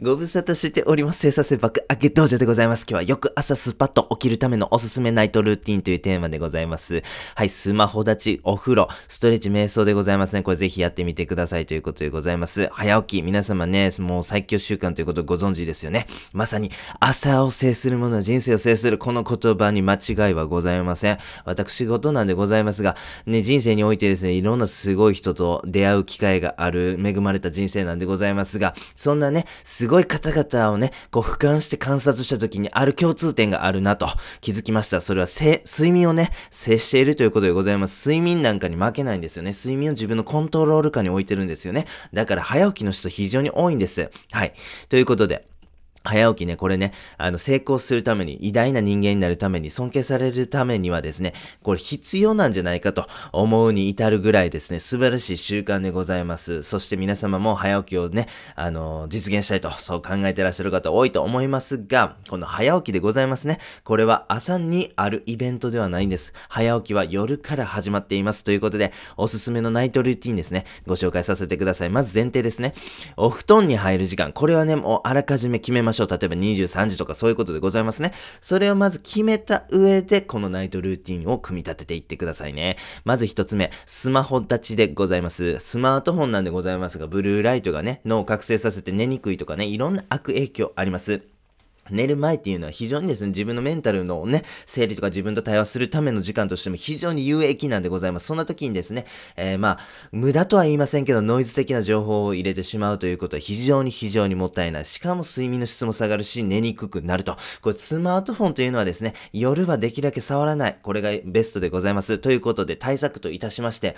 ご無沙汰しております。生産性爆上げ道場でございます。今日はよく朝スパッと起きるためのおすすめナイトルーティンというテーマでございます。はい、スマホ立ち、お風呂、ストレッチ、瞑想でございますね。これぜひやってみてくださいということでございます。早起き、皆様ね、もう最強習慣ということをご存知ですよね。まさに朝を制する者は人生を制するこの言葉に間違いはございません。私事なんでございますが、ね、人生においてですね、いろんなすごい人と出会う機会がある恵まれた人生なんでございますが、そんなね、すごい方々をね、こう俯瞰して観察した時にある共通点があるなと気づきました。それは睡眠をね、接しているということでございます。睡眠なんかに負けないんですよね。睡眠を自分のコントロール下に置いてるんですよね。だから早起きの人非常に多いんです。はい。ということで、早起きね、これね、あの、成功するために、偉大な人間になるために、尊敬されるためにはですね、これ必要なんじゃないかと思うに至るぐらいですね、素晴らしい習慣でございます。そして皆様も早起きをね、あの、実現したいと、そう考えてらっしゃる方多いと思いますが、この早起きでございますね。これは朝にあるイベントではないんです。早起きは夜から始まっています。ということで、おすすめのナイトルーティンですね、ご紹介させてください。まず前提ですね。お布団に入る時間。これはね、もうあらかじめ決めましょう。例えば23時とかそういうことでございますね。それをまず決めた上で、このナイトルーティンを組み立てていってくださいね。まず一つ目、スマホ立ちでございます。スマートフォンなんでございますが、ブルーライトがね、脳を覚醒させて寝にくいとかね、いろんな悪影響あります。寝る前っていうのは非常にですね、自分のメンタルのね、整理とか自分と対話するための時間としても非常に有益なんでございます。そんな時にですね、えー、まあ、無駄とは言いませんけど、ノイズ的な情報を入れてしまうということは非常に非常にもったいない。しかも睡眠の質も下がるし、寝にくくなると。これスマートフォンというのはですね、夜はできるだけ触らない。これがベストでございます。ということで、対策といたしまして、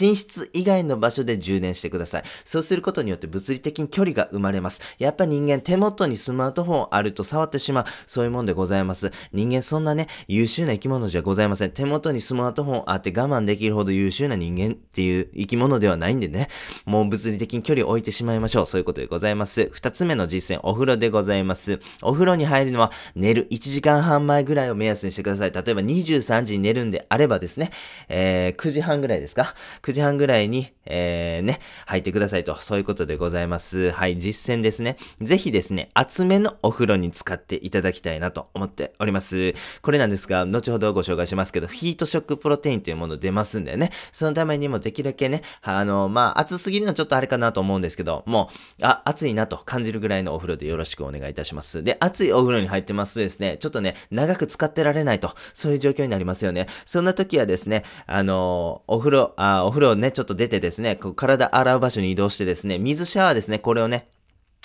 寝室以外の場所で充電してください。そうすることによって物理的に距離が生まれます。やっぱ人間手元にスマートフォンあると触ってしまう。そういうもんでございます。人間そんなね、優秀な生き物じゃございません。手元にスマートフォンあって我慢できるほど優秀な人間っていう生き物ではないんでね、もう物理的に距離を置いてしまいましょう。そういうことでございます。二つ目の実践、お風呂でございます。お風呂に入るのは寝る1時間半前ぐらいを目安にしてください。例えば23時に寝るんであればですね、えー、9時半ぐらいですか ?9 時半ぐらいに、えー、ね、入ってくださいと。そういうことでございます。はい、実践ですね。ぜひですね、厚めのお風呂に使使っていただきたいなと思っております。これなんですが、後ほどご紹介しますけど、ヒートショックプロテインというもの出ますんでね、そのためにもできるだけね、あの、まあ、暑すぎるのはちょっとあれかなと思うんですけど、もう、あ、暑いなと感じるぐらいのお風呂でよろしくお願いいたします。で、暑いお風呂に入ってますとですね、ちょっとね、長く使ってられないと、そういう状況になりますよね。そんな時はですね、あの、お風呂、あ、お風呂をね、ちょっと出てですね、こう体洗う場所に移動してですね、水シャワーですね、これをね、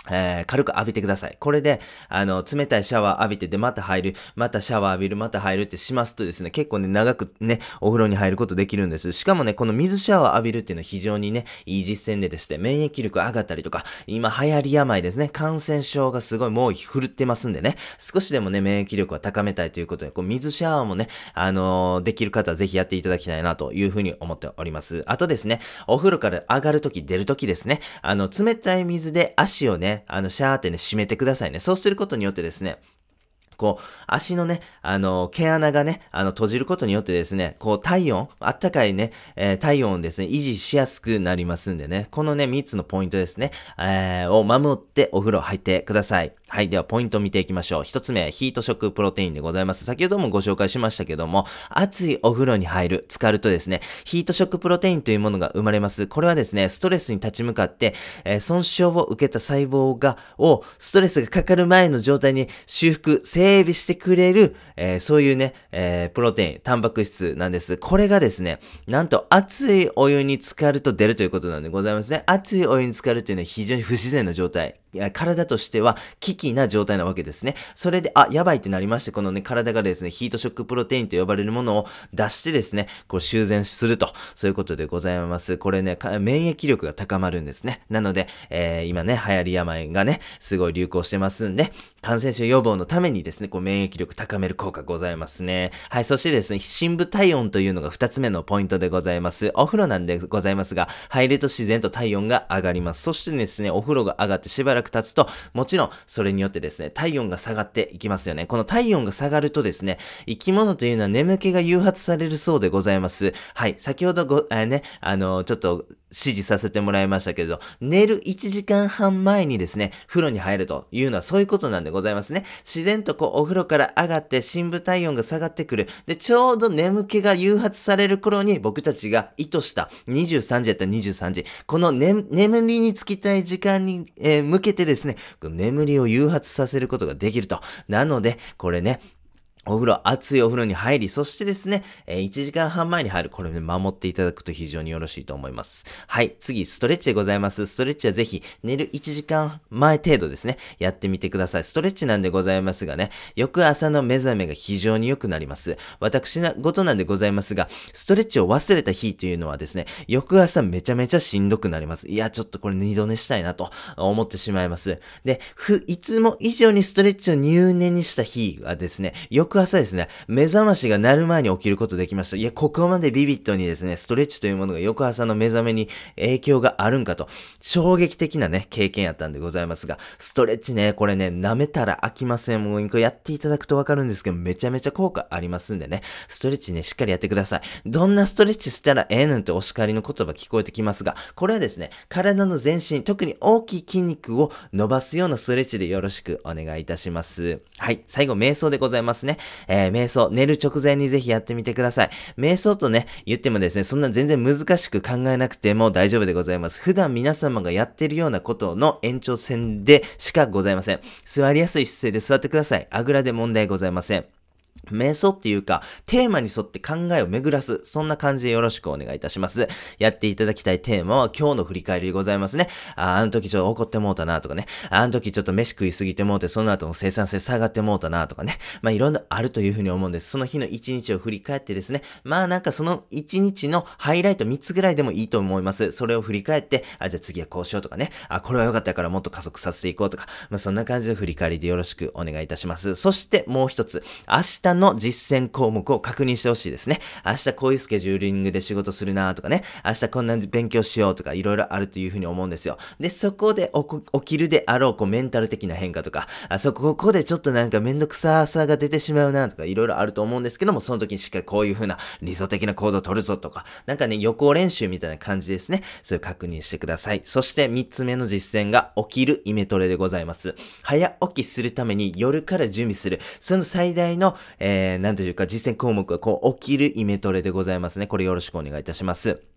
えー、軽く浴びてください。これで、あの、冷たいシャワー浴びてで、また入る、またシャワー浴びる、また入るってしますとですね、結構ね、長くね、お風呂に入ることできるんです。しかもね、この水シャワー浴びるっていうのは非常にね、いい実践ででして、免疫力上がったりとか、今流行り病ですね、感染症がすごい猛威振るってますんでね、少しでもね、免疫力を高めたいということで、こう、水シャワーもね、あのー、できる方はぜひやっていただきたいなというふうに思っております。あとですね、お風呂から上がるとき、出るときですね、あの、冷たい水で足をね、あの、シャーってね、締めてくださいね。そうすることによってですね、こう、足のね、あの、毛穴がね、あの、閉じることによってですね、こう、体温、あったかいね、えー、体温をですね、維持しやすくなりますんでね、このね、3つのポイントですね、えー、を守ってお風呂入ってください。はい。では、ポイントを見ていきましょう。一つ目、ヒートショックプロテインでございます。先ほどもご紹介しましたけども、熱いお風呂に入る、浸かるとですね、ヒートショックプロテインというものが生まれます。これはですね、ストレスに立ち向かって、えー、損傷を受けた細胞が、を、ストレスがかかる前の状態に修復、整備してくれる、えー、そういうね、えー、プロテイン、タンパク質なんです。これがですね、なんと熱いお湯に浸かると出るということなんでございますね。熱いお湯に浸かるというのは非常に不自然な状態。体としては危機な状態なわけですね。それで、あ、やばいってなりまして、このね、体がですね、ヒートショックプロテインと呼ばれるものを出してですね、こう修繕すると、そういうことでございます。これね、免疫力が高まるんですね。なので、えー、今ね、流行り病がね、すごい流行してますんで、感染症予防のためにですね、こう免疫力高める効果ございますね。はい、そしてですね、深部体温というのが二つ目のポイントでございます。お風呂なんでございますが、入ると自然と体温が上がります。そしてですね、お風呂が上がってしばらく経つと、もちろん、それによってですね、体温が下がっていきますよね。この体温が下がるとですね、生き物というのは眠気が誘発されるそうでございます。はい、先ほどご、えー、ね、あの、ちょっと、指示させてもらいましたけれど、寝る1時間半前にですね、風呂に入るというのはそういうことなんでございますね。自然とこうお風呂から上がって深部体温が下がってくる。で、ちょうど眠気が誘発される頃に僕たちが意図した23時やったら23時、この、ね、眠りにつきたい時間に、えー、向けてですね、眠りを誘発させることができると。なので、これね、お風呂、熱いお風呂に入り、そしてですね、えー、1時間半前に入る。これね、守っていただくと非常によろしいと思います。はい。次、ストレッチでございます。ストレッチはぜひ、寝る1時間前程度ですね、やってみてください。ストレッチなんでございますがね、翌朝の目覚めが非常に良くなります。私な、ごとなんでございますが、ストレッチを忘れた日というのはですね、翌朝めちゃめちゃしんどくなります。いや、ちょっとこれ二度寝したいなと思ってしまいます。で、ふ、いつも以上にストレッチを入念にした日はですね、翌翌朝ですね、目覚ましが鳴る前に起きることできました。いや、ここまでビビッドにですね、ストレッチというものが翌朝の目覚めに影響があるんかと、衝撃的なね、経験やったんでございますが、ストレッチね、これね、舐めたら飽きません。もう、これやっていただくとわかるんですけど、めちゃめちゃ効果ありますんでね、ストレッチね、しっかりやってください。どんなストレッチしたらええねんってお叱りの言葉聞こえてきますが、これはですね、体の全身、特に大きい筋肉を伸ばすようなストレッチでよろしくお願いいたします。はい、最後、瞑想でございますね。えー、瞑想、寝る直前にぜひやってみてください。瞑想とね、言ってもですね、そんな全然難しく考えなくても大丈夫でございます。普段皆様がやってるようなことの延長線でしかございません。座りやすい姿勢で座ってください。あぐらで問題ございません。瞑想っていうか、テーマに沿って考えを巡らす。そんな感じでよろしくお願いいたします。やっていただきたいテーマは今日の振り返りでございますね。あ、あの時ちょっと怒ってもうたなとかね。あの時ちょっと飯食いすぎてもうて、その後の生産性下がってもうたなとかね。まあいろんなあるというふうに思うんです。その日の一日を振り返ってですね。まあなんかその一日のハイライト3つぐらいでもいいと思います。それを振り返って、あ、じゃあ次はこうしようとかね。あ、これは良かったからもっと加速させていこうとか。まあそんな感じで振り返りでよろしくお願いいたします。そしてもう一つ。明日の実践項目を確認してほしいですね。明日こういうスケジューリングで仕事するなとかね、明日こんな勉強しようとかいろいろあるというふうに思うんですよ。で、そこで起きるであろう、こうメンタル的な変化とか、あそこ、ここでちょっとなんかめんどくささが出てしまうなとかいろいろあると思うんですけども、その時にしっかりこういうふうな理想的な行動を取るぞとか、なんかね、予行練習みたいな感じですね。それを確認してください。そして3つ目の実践が起きるイメトレでございます。早起きするために夜から準備する。その最大の、えー、なんていうか実践項目がこう起きるイメトレでございますね。これよろしくお願いいたします。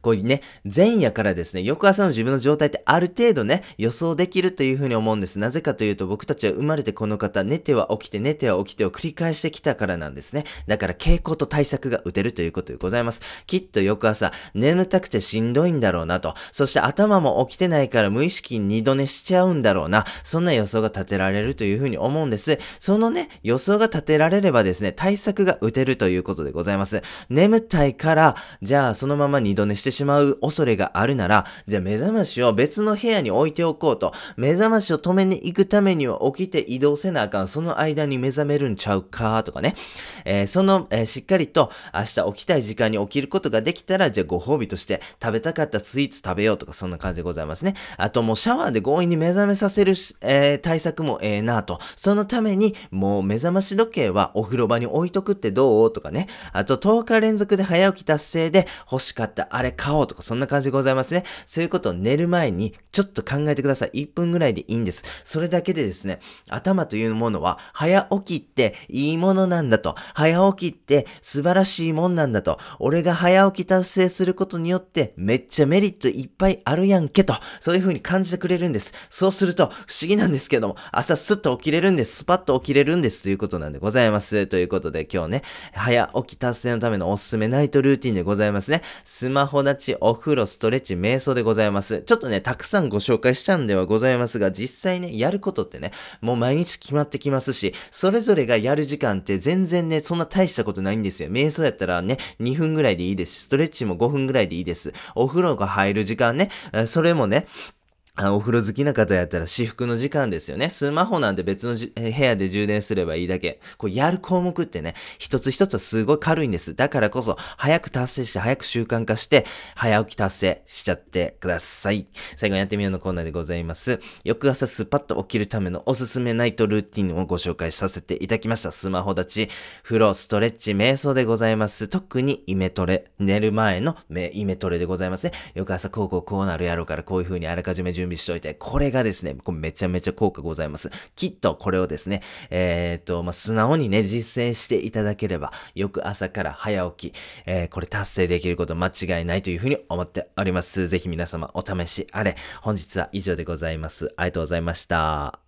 こういうね、前夜からですね、翌朝の自分の状態ってある程度ね、予想できるというふうに思うんです。なぜかというと、僕たちは生まれてこの方、寝ては起きて、寝ては起きてを繰り返してきたからなんですね。だから傾向と対策が打てるということでございます。きっと翌朝、眠たくてしんどいんだろうなと。そして頭も起きてないから無意識に二度寝しちゃうんだろうな。そんな予想が立てられるというふうに思うんです。そのね、予想が立てられればですね、対策が打てるということでございます。眠たいから、じゃあそのまま二度寝してしまう恐れがあるなら、じゃあ目覚ましを別の部屋に置いておこうと。目覚ましを止めに行くためには起きて移動せなあかん。その間に目覚めるんちゃうかとかね。えー、その、えー、しっかりと明日起きたい時間に起きることができたら、じゃあご褒美として食べたかったスイーツ食べようとか、そんな感じでございますね。あともうシャワーで強引に目覚めさせる、えー、対策もええなと。そのために、もう目覚まし時計はお風呂場に置いとくってどう？とかね。あと10日連続で早起き達成で欲しかったあれ買おうとか、そんな感じでございますね。そういうことを寝る前にちょっと考えてください。1分ぐらいでいいんです。それだけでですね、頭というものは早起きっていいものなんだと。早起きって素晴らしいもんなんだと。俺が早起き達成することによってめっちゃメリットいっぱいあるやんけと。そういう風に感じてくれるんです。そうすると不思議なんですけども、朝スッと起きれるんです。スパッと起きれるんですということなんでございます。ということで今日ね、早起き達成のためのおすすめナイトルーティンでございますね。スマホ立ち、お風呂、ストレッチ、瞑想でございます。ちょっとね、たくさんご紹介したんではございますが、実際ね、やることってね、もう毎日決まってきますし、それぞれがやる時間って全然ね、そんな大したことないんですよ。瞑想やったらね、2分ぐらいでいいですし。ストレッチも5分ぐらいでいいです。お風呂が入る時間ね、それもね、あお風呂好きな方やったら私服の時間ですよね。スマホなんて別の部屋で充電すればいいだけ。こうやる項目ってね、一つ一つはすごい軽いんです。だからこそ、早く達成して、早く習慣化して、早起き達成しちゃってください。最後にやってみようのコーナーでございます。翌朝スパッと起きるためのおすすめナイトルーティンをご紹介させていただきました。スマホ立ち、風呂、ストレッチ、瞑想でございます。特にイメトレ、寝る前のイメトレでございますね。翌朝こうこうこうなるやろうから、こういう風にあらかじめ準準備しておいて、これがですね、これめちゃめちゃ効果ございます。きっとこれをですね、えー、っと、まあ、素直にね、実践していただければ、翌朝から早起き、えー、これ達成できること間違いないというふうに思っております。ぜひ皆様お試しあれ。本日は以上でございます。ありがとうございました。